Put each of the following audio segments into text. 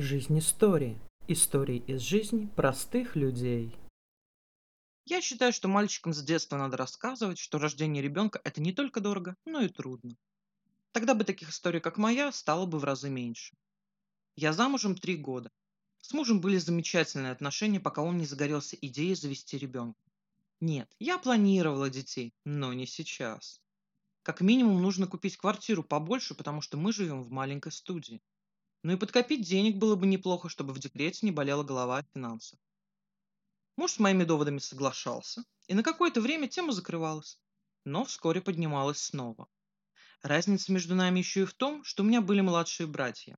Жизнь истории. Истории из жизни простых людей. Я считаю, что мальчикам с детства надо рассказывать, что рождение ребенка– это не только дорого, но и трудно. Тогда бы таких историй, как моя, стало бы в разы меньше. Я замужем три года. С мужем были замечательные отношения, пока он не загорелся идеей завести ребенка. Нет, я планировала детей, но не сейчас. Как минимум нужно купить квартиру побольше, потому что мы живем в маленькой студии. Ну и подкопить денег было бы неплохо, чтобы в декрете не болела голова от финансов. Муж с моими доводами соглашался, и на какое-то время тема закрывалась, но вскоре поднималась снова. Разница между нами еще и в том, что у меня были младшие братья,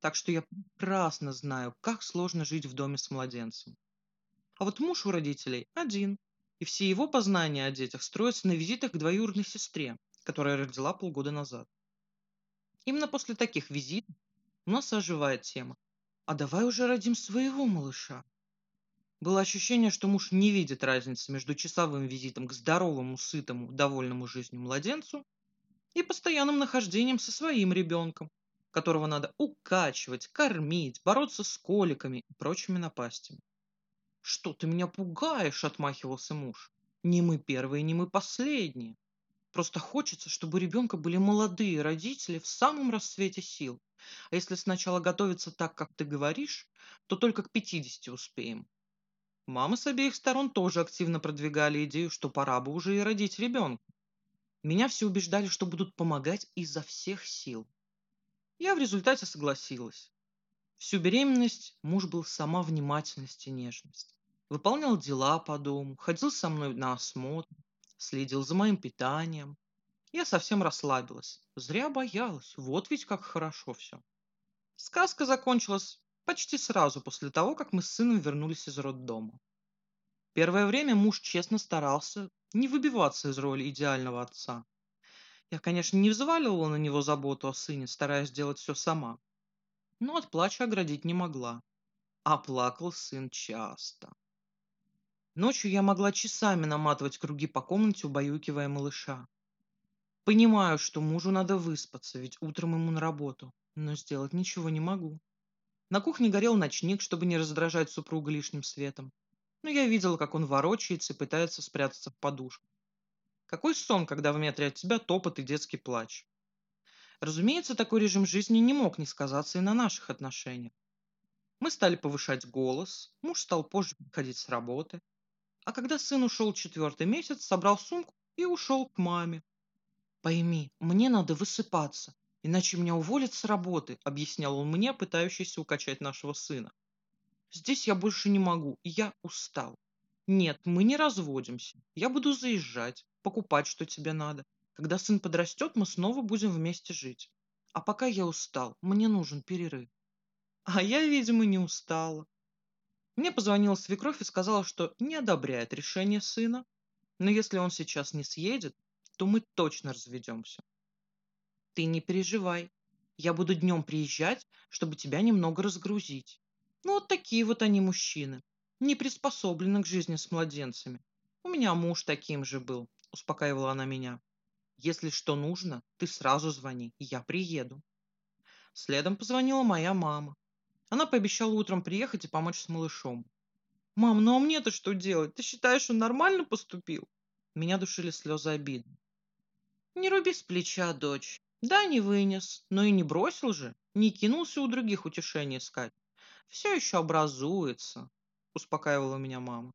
так что я прекрасно знаю, как сложно жить в доме с младенцем. А вот муж у родителей один, и все его познания о детях строятся на визитах к двоюродной сестре, которая родила полгода назад. Именно после таких визитов нас оживает тема. А давай уже родим своего малыша. Было ощущение, что муж не видит разницы между часовым визитом к здоровому, сытому, довольному жизнью младенцу и постоянным нахождением со своим ребенком, которого надо укачивать, кормить, бороться с коликами и прочими напастями. «Что ты меня пугаешь?» – отмахивался муж. «Не мы первые, не мы последние. Просто хочется, чтобы у ребенка были молодые родители в самом расцвете сил. А если сначала готовиться так, как ты говоришь, то только к 50 успеем. Мамы с обеих сторон тоже активно продвигали идею, что пора бы уже и родить ребенка. Меня все убеждали, что будут помогать изо всех сил. Я в результате согласилась. Всю беременность муж был сама внимательность и нежность. Выполнял дела по дому, ходил со мной на осмотр, следил за моим питанием. Я совсем расслабилась. Зря боялась. Вот ведь как хорошо все. Сказка закончилась почти сразу после того, как мы с сыном вернулись из роддома. Первое время муж честно старался не выбиваться из роли идеального отца. Я, конечно, не взваливала на него заботу о сыне, стараясь сделать все сама. Но от плача оградить не могла. А плакал сын часто. Ночью я могла часами наматывать круги по комнате, убаюкивая малыша. Понимаю, что мужу надо выспаться, ведь утром ему на работу, но сделать ничего не могу. На кухне горел ночник, чтобы не раздражать супруга лишним светом. Но я видела, как он ворочается и пытается спрятаться в подушку. Какой сон, когда в метре от тебя топот и детский плач. Разумеется, такой режим жизни не мог не сказаться и на наших отношениях. Мы стали повышать голос, муж стал позже приходить с работы, а когда сын ушел четвертый месяц, собрал сумку и ушел к маме. «Пойми, мне надо высыпаться, иначе меня уволят с работы», объяснял он мне, пытающийся укачать нашего сына. «Здесь я больше не могу, я устал. Нет, мы не разводимся. Я буду заезжать, покупать, что тебе надо. Когда сын подрастет, мы снова будем вместе жить. А пока я устал, мне нужен перерыв». А я, видимо, не устала. Мне позвонила свекровь и сказала, что не одобряет решение сына, но если он сейчас не съедет, то мы точно разведемся. Ты не переживай, я буду днем приезжать, чтобы тебя немного разгрузить. Ну вот такие вот они мужчины, не приспособлены к жизни с младенцами. У меня муж таким же был, успокаивала она меня. Если что нужно, ты сразу звони, я приеду. Следом позвонила моя мама. Она пообещала утром приехать и помочь с малышом. «Мам, ну а мне-то что делать? Ты считаешь, он нормально поступил?» Меня душили слезы обиды. «Не руби с плеча, дочь. Да, не вынес, но и не бросил же, не кинулся у других утешений искать. Все еще образуется», — успокаивала меня мама.